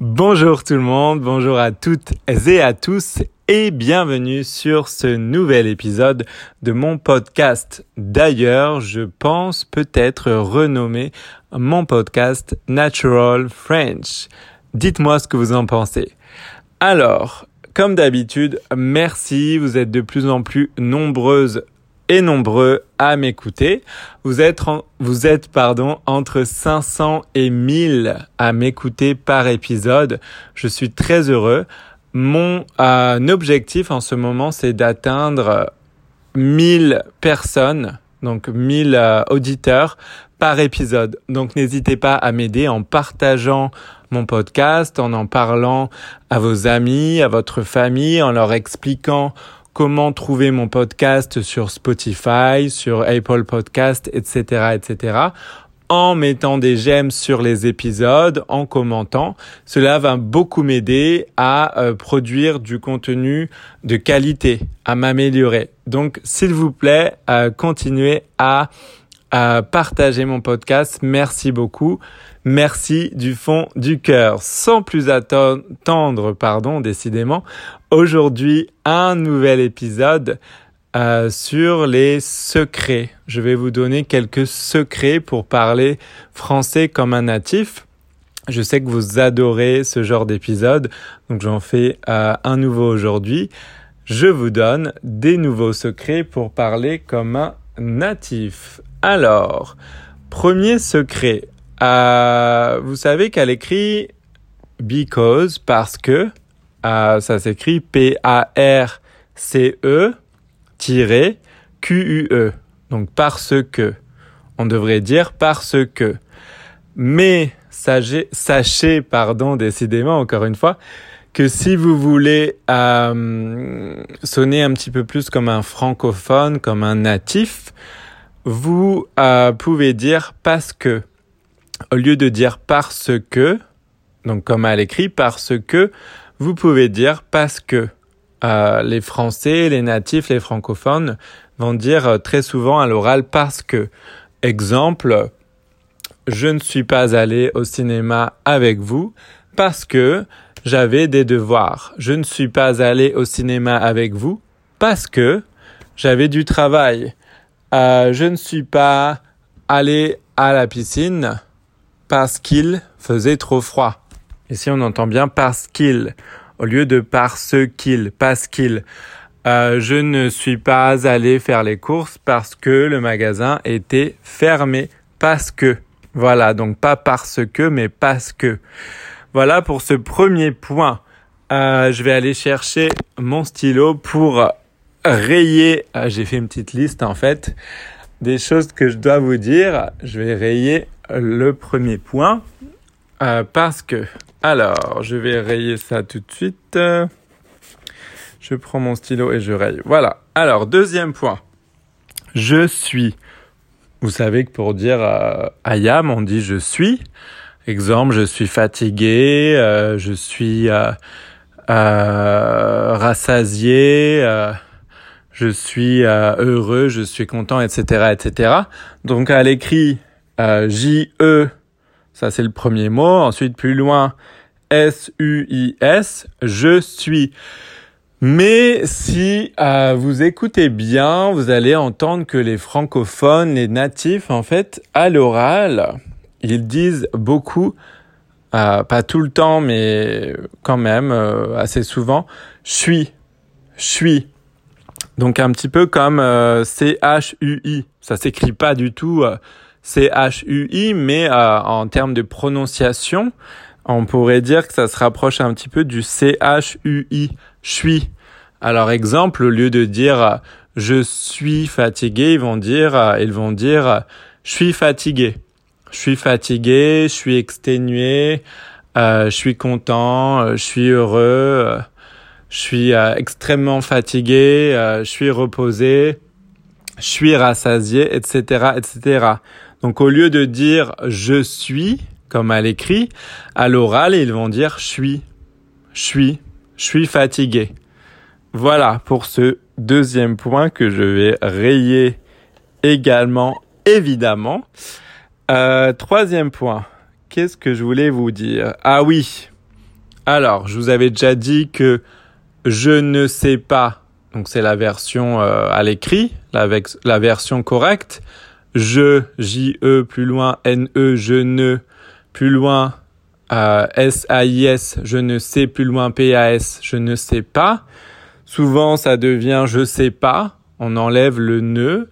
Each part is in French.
Bonjour tout le monde, bonjour à toutes et à tous et bienvenue sur ce nouvel épisode de mon podcast. D'ailleurs, je pense peut-être renommer mon podcast Natural French. Dites-moi ce que vous en pensez. Alors, comme d'habitude, merci, vous êtes de plus en plus nombreuses et nombreux à m'écouter. Vous êtes, vous êtes pardon, entre 500 et 1000 à m'écouter par épisode. Je suis très heureux. Mon euh, objectif en ce moment, c'est d'atteindre 1000 personnes, donc 1000 euh, auditeurs par épisode. Donc n'hésitez pas à m'aider en partageant mon podcast, en en parlant à vos amis, à votre famille, en leur expliquant comment trouver mon podcast sur Spotify, sur Apple Podcast, etc., etc., en mettant des j'aime sur les épisodes, en commentant. Cela va beaucoup m'aider à euh, produire du contenu de qualité, à m'améliorer. Donc, s'il vous plaît, euh, continuez à à partager mon podcast. Merci beaucoup. Merci du fond du cœur. Sans plus attendre, pardon, décidément, aujourd'hui, un nouvel épisode euh, sur les secrets. Je vais vous donner quelques secrets pour parler français comme un natif. Je sais que vous adorez ce genre d'épisode, donc j'en fais euh, un nouveau aujourd'hui. Je vous donne des nouveaux secrets pour parler comme un natif. Alors, premier secret. Euh, vous savez qu'elle écrit because parce que euh, ça s'écrit P-A-R-C-E Q-U-E. Donc parce que. On devrait dire parce que. Mais sachez, sachez, pardon, décidément, encore une fois, que si vous voulez euh, sonner un petit peu plus comme un francophone, comme un natif, vous euh, pouvez dire parce que. Au lieu de dire parce que, donc comme à l'écrit, parce que, vous pouvez dire parce que. Euh, les Français, les natifs, les francophones vont dire euh, très souvent à l'oral parce que. Exemple, je ne suis pas allé au cinéma avec vous parce que j'avais des devoirs. Je ne suis pas allé au cinéma avec vous parce que j'avais du travail. Euh, je ne suis pas allé à la piscine parce qu'il faisait trop froid. Ici, on entend bien parce qu'il au lieu de parce qu'il, parce qu'il. Euh, je ne suis pas allé faire les courses parce que le magasin était fermé. Parce que. Voilà, donc pas parce que, mais parce que. Voilà pour ce premier point. Euh, je vais aller chercher mon stylo pour rayer, ah, j'ai fait une petite liste en fait, des choses que je dois vous dire. Je vais rayer le premier point euh, parce que, alors, je vais rayer ça tout de suite. Je prends mon stylo et je raye. Voilà. Alors, deuxième point. Je suis. Vous savez que pour dire euh, on dit je suis. Exemple, je suis fatigué, euh, je suis euh, rassasié je suis euh, heureux, je suis content, etc., etc. Donc à l'écrit euh, J-E, ça c'est le premier mot. Ensuite plus loin S-U-I-S, je suis. Mais si euh, vous écoutez bien, vous allez entendre que les francophones, les natifs, en fait, à l'oral, ils disent beaucoup, pas tout le temps, mais quand même assez souvent, suis, suis. Donc un petit peu comme euh, C-H-U-I. Ça s'écrit pas du tout euh, C-H-U-I, mais euh, en termes de prononciation, on pourrait dire que ça se rapproche un petit peu du C-H-U-I. Suis. Alors exemple, au lieu de dire je suis fatigué, ils vont dire ils vont dire je suis fatigué. Je suis fatigué, je suis exténué, je suis content, je suis heureux je suis euh, extrêmement fatigué, euh, je suis reposé, je suis rassasié, etc., etc. Donc au lieu de dire je suis, comme à l'écrit, à l'oral, ils vont dire je suis, je suis, je suis fatigué. Voilà pour ce deuxième point que je vais rayer également, évidemment. Euh, troisième point, qu'est-ce que je voulais vous dire? Ah oui, Alors, je vous avais déjà dit que je ne sais pas, donc c'est la version euh, à l'écrit, la, version correcte. Je, J-E, plus loin, N-E, je ne, plus loin, euh, S-A-I-S, je ne sais, plus loin, P-A-S, je ne sais pas. Souvent, ça devient je sais pas, on enlève le ne,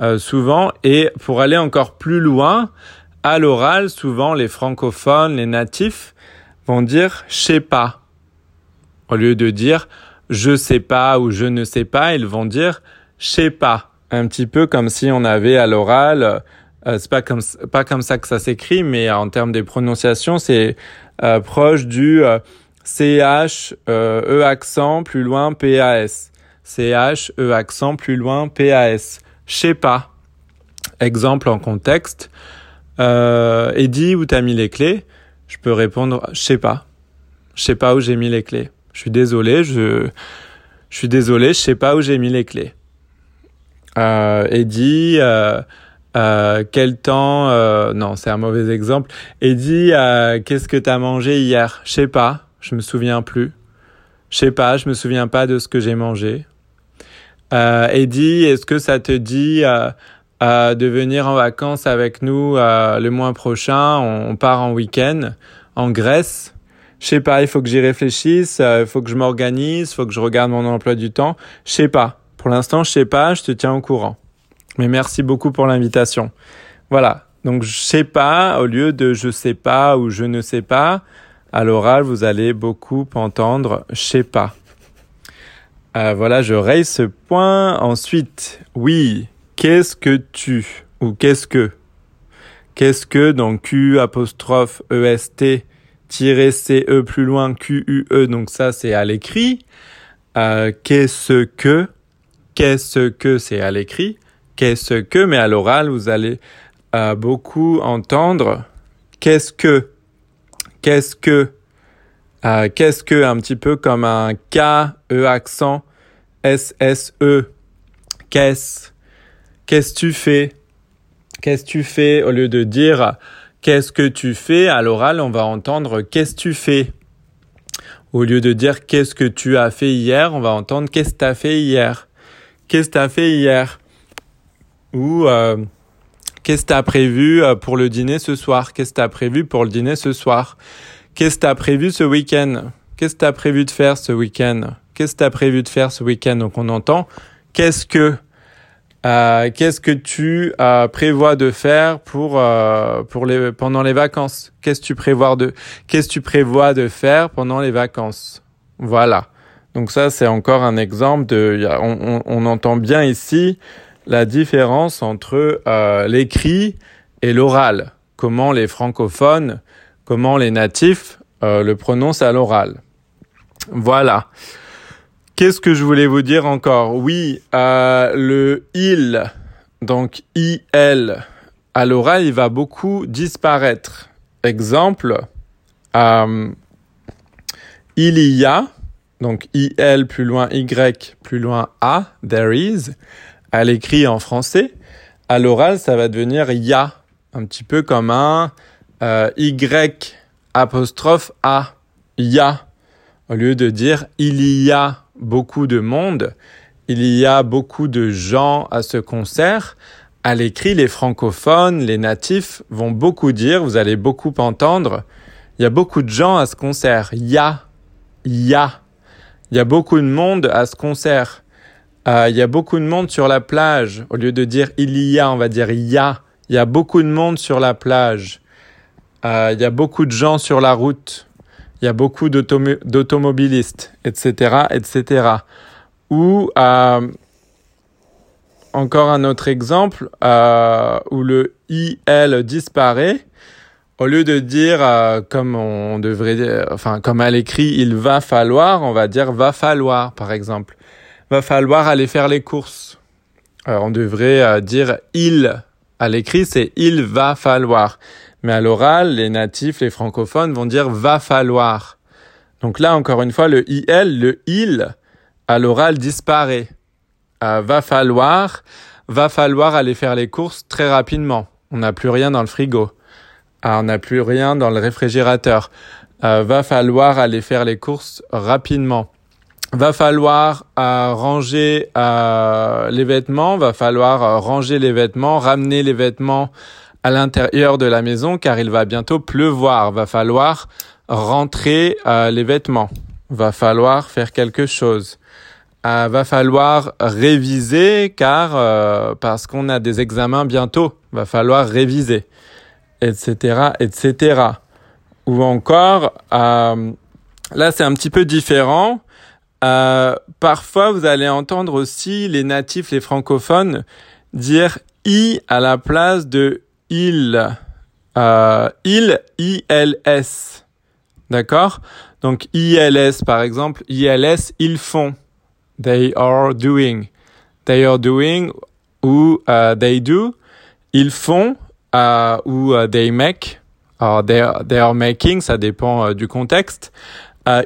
euh, souvent, et pour aller encore plus loin, à l'oral, souvent, les francophones, les natifs, vont dire je sais pas. Au lieu de dire je sais pas ou je ne sais pas, ils vont dire je sais pas. Un petit peu comme si on avait à l'oral, euh, c'est pas comme pas comme ça que ça s'écrit, mais en termes de prononciation, c'est euh, proche du euh, CH E accent plus loin PAS. CH E accent plus loin PAS. Je sais pas. Exemple en contexte. Euh, Eddie, où t'as mis les clés? Je peux répondre, je sais pas. Je sais pas où j'ai mis les clés. Je suis désolé, je, je suis désolé, je sais pas où j'ai mis les clés. Euh, Eddie, euh, euh, quel temps euh, Non, c'est un mauvais exemple. Eddie, qu'est-ce que t'as mangé hier? Je sais pas, je me souviens plus. Je sais pas, je me souviens pas de ce que j'ai mangé. Eddie, est-ce que ça te dit de venir en vacances avec nous le mois prochain? On part en week-end en Grèce je sais pas, il faut que j'y réfléchisse, il faut que je m'organise, il faut que je regarde mon emploi du temps. Je sais pas. Pour l'instant, je sais pas, je te tiens au courant. Mais merci beaucoup pour l'invitation. Voilà. Donc, je sais pas, au lieu de je sais pas ou je ne sais pas, à l'oral, vous allez beaucoup entendre je sais pas. Euh, voilà, je raye ce point. Ensuite, oui, qu'est-ce que tu ou qu'est-ce que? Qu'est-ce que donc Q apostrophe EST CE plus loin QUE, donc ça c'est à l'écrit. Euh, qu'est-ce que? Qu'est-ce que c'est à l'écrit? Qu'est-ce que? Mais à l'oral, vous allez euh, beaucoup entendre. Qu'est-ce que? Qu'est-ce que? Euh, Qu'est-ce que? Un petit peu comme un K, E accent, S, S, E. Qu'est-ce? Qu'est-ce tu fais? Qu'est-ce tu fais Au lieu de dire Qu'est-ce que tu fais À l'oral, on va entendre qu'est-ce tu fais? Au lieu de dire qu'est-ce que tu as fait hier, on va entendre qu'est-ce que tu as fait hier. Qu'est-ce que tu as fait hier? Ou euh, qu'est-ce que tu as prévu euh, pour le dîner ce soir Qu'est-ce que tu prévu pour le dîner ce soir Qu'est-ce que tu prévu ce week-end Qu'est-ce que tu prévu de faire ce week-end Qu'est-ce que tu as prévu de faire ce week-end? Donc on entend qu'est-ce que euh, qu'est-ce que tu euh, prévois de faire pour euh, pour les pendant les vacances? Qu'est-ce que tu prévois de qu'est-ce que tu prévois de faire pendant les vacances? Voilà. Donc ça c'est encore un exemple de on, on, on, entend bien ici la différence entre euh, l'écrit et l'oral. Comment les francophones, comment les natifs euh, le prononcent à l'oral. Voilà. Qu'est-ce que je voulais vous dire encore? Oui, euh, le il, donc il, à l'oral, il va beaucoup disparaître. Exemple, euh, il y a, donc il plus loin y plus loin a, there is, à l'écrit en français. À l'oral, ça va devenir ya, un petit peu comme un euh, y a, ya, au lieu de dire il y a beaucoup de monde, il y a beaucoup de gens à ce concert. À l'écrit, les francophones, les natifs vont beaucoup dire, vous allez beaucoup entendre, il y a beaucoup de gens à ce concert. Il y a, il y a, il y a beaucoup de monde à ce concert. Euh, il y a beaucoup de monde sur la plage. Au lieu de dire il y a, on va dire il y a. Il y a beaucoup de monde sur la plage. Euh, il y a beaucoup de gens sur la route il y a beaucoup d'automobilistes, etc., etc. Ou euh, encore un autre exemple euh, où le IL disparaît, au lieu de dire euh, comme on devrait, enfin comme à l'écrit, il va falloir, on va dire va falloir, par exemple. Va falloir aller faire les courses. on devrait dire il. À l'écrit, c'est il va falloir. Mais à l'oral, les natifs, les francophones vont dire va falloir. Donc là, encore une fois, le il, le il, à l'oral disparaît. Euh, va falloir, va falloir aller faire les courses très rapidement. On n'a plus rien dans le frigo. Ah, on n'a plus rien dans le réfrigérateur. va falloir aller faire les courses rapidement. Va falloir ranger les vêtements, va falloir ranger les vêtements, ramener les vêtements à l'intérieur de la maison car il va bientôt pleuvoir. Va falloir rentrer les vêtements. Va falloir faire quelque chose. Euh, va falloir réviser car euh, parce qu'on a des examens bientôt, va falloir réviser, etc., etc. Ou encore, euh, là c'est un petit peu différent. parfois vous allez entendre aussi les natifs, les francophones dire i à la place de il. il, ils, d'accord? Donc ils par exemple, ils, ils font they are doing. They are doing ou uh, they do. Ils font uh, ou uh, they make. Alors, they are, making, ça dépend du contexte.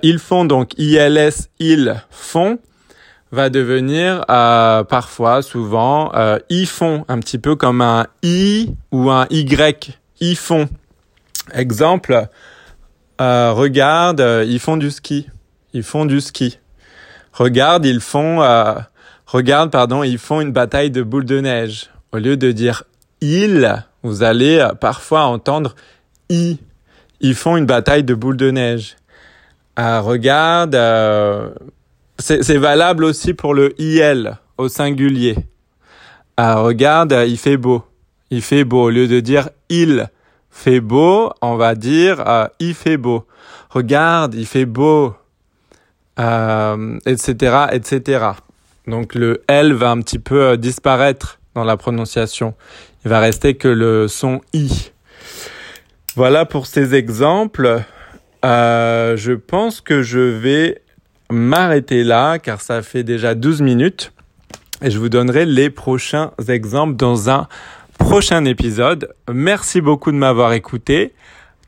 ils font donc ILS, ils font va devenir parfois, souvent, ils font, un petit peu comme un I ou un Y. Ils font. Exemple, regarde, ils font du ski. Ils font du ski regarde, ils font, euh, regarde, pardon, ils font une bataille de boules de neige. Au lieu de dire ils, vous allez euh, parfois entendre i. Ils font une bataille de boules de neige. Euh, regarde, euh, c'est valable aussi pour le il au singulier. Euh, regarde, il fait beau. Il fait beau. Au lieu de dire il fait beau, on va dire euh, il fait beau. Regarde, il fait beau etc., euh, etc. Donc le L va un petit peu euh, disparaître dans la prononciation. Il va rester que le son I. Voilà pour ces exemples. Je pense que je vais m'arrêter là car ça fait déjà 12 minutes et je vous donnerai les prochains exemples dans un prochain épisode. Merci beaucoup de m'avoir écouté.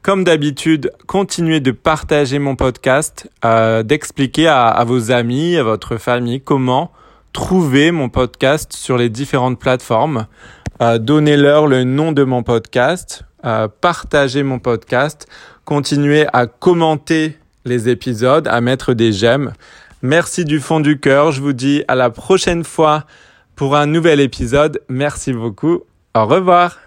Comme d'habitude, continuez de partager mon podcast, euh, d'expliquer à, vos amis, à votre famille comment trouver mon podcast sur les différentes plateformes. Euh, Donnez-leur le nom de mon podcast, euh, partagez mon podcast, continuez à commenter les épisodes, à mettre des j'aime. Merci du fond du cœur. Je vous dis à la prochaine fois pour un nouvel épisode. Merci beaucoup. Au revoir.